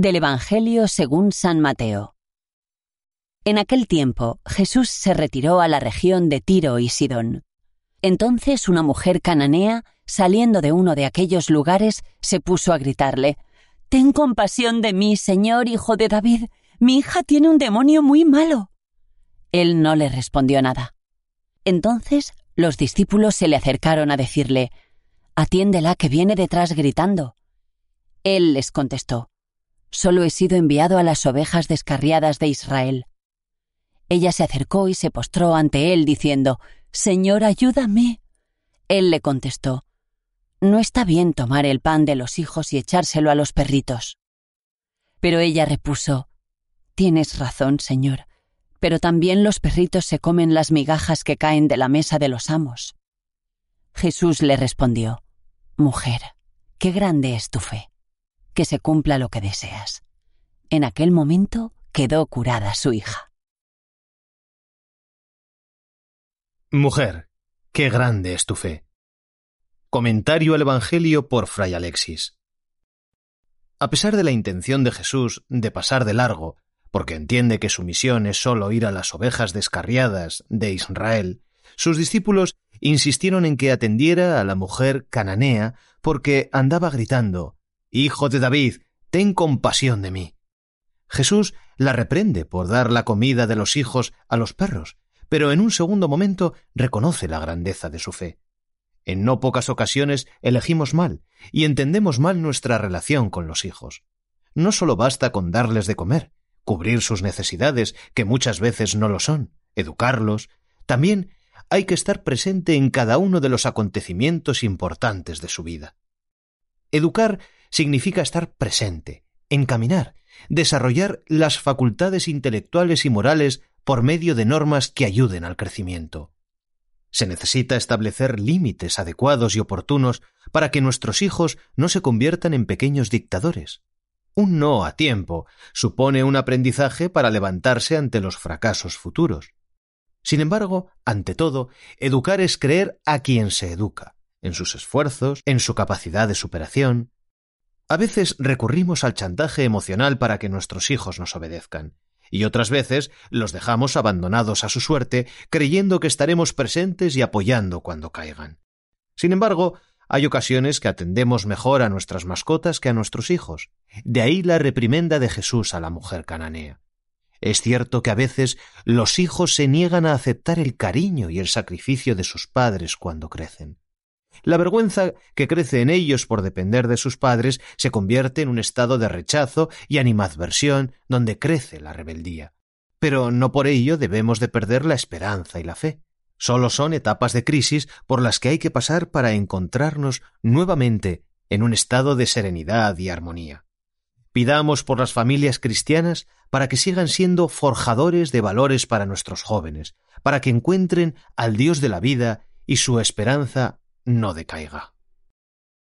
Del Evangelio según San Mateo. En aquel tiempo Jesús se retiró a la región de Tiro y Sidón. Entonces una mujer cananea, saliendo de uno de aquellos lugares, se puso a gritarle Ten compasión de mí, Señor, hijo de David. Mi hija tiene un demonio muy malo. Él no le respondió nada. Entonces los discípulos se le acercaron a decirle Atiéndela que viene detrás gritando. Él les contestó Solo he sido enviado a las ovejas descarriadas de Israel. Ella se acercó y se postró ante él, diciendo Señor, ayúdame. Él le contestó No está bien tomar el pan de los hijos y echárselo a los perritos. Pero ella repuso Tienes razón, Señor, pero también los perritos se comen las migajas que caen de la mesa de los amos. Jesús le respondió Mujer, qué grande es tu fe que se cumpla lo que deseas. En aquel momento quedó curada su hija. Mujer, qué grande es tu fe. Comentario al Evangelio por Fray Alexis. A pesar de la intención de Jesús de pasar de largo, porque entiende que su misión es sólo ir a las ovejas descarriadas de Israel, sus discípulos insistieron en que atendiera a la mujer cananea porque andaba gritando Hijo de David, ten compasión de mí. Jesús la reprende por dar la comida de los hijos a los perros, pero en un segundo momento reconoce la grandeza de su fe. En no pocas ocasiones elegimos mal y entendemos mal nuestra relación con los hijos. No solo basta con darles de comer, cubrir sus necesidades, que muchas veces no lo son, educarlos, también hay que estar presente en cada uno de los acontecimientos importantes de su vida. Educar significa estar presente, encaminar, desarrollar las facultades intelectuales y morales por medio de normas que ayuden al crecimiento. Se necesita establecer límites adecuados y oportunos para que nuestros hijos no se conviertan en pequeños dictadores. Un no a tiempo supone un aprendizaje para levantarse ante los fracasos futuros. Sin embargo, ante todo, educar es creer a quien se educa, en sus esfuerzos, en su capacidad de superación. A veces recurrimos al chantaje emocional para que nuestros hijos nos obedezcan, y otras veces los dejamos abandonados a su suerte, creyendo que estaremos presentes y apoyando cuando caigan. Sin embargo, hay ocasiones que atendemos mejor a nuestras mascotas que a nuestros hijos. De ahí la reprimenda de Jesús a la mujer cananea. Es cierto que a veces los hijos se niegan a aceptar el cariño y el sacrificio de sus padres cuando crecen. La vergüenza que crece en ellos por depender de sus padres se convierte en un estado de rechazo y animadversión donde crece la rebeldía. Pero no por ello debemos de perder la esperanza y la fe. Solo son etapas de crisis por las que hay que pasar para encontrarnos nuevamente en un estado de serenidad y armonía. Pidamos por las familias cristianas para que sigan siendo forjadores de valores para nuestros jóvenes, para que encuentren al Dios de la vida y su esperanza no decaiga.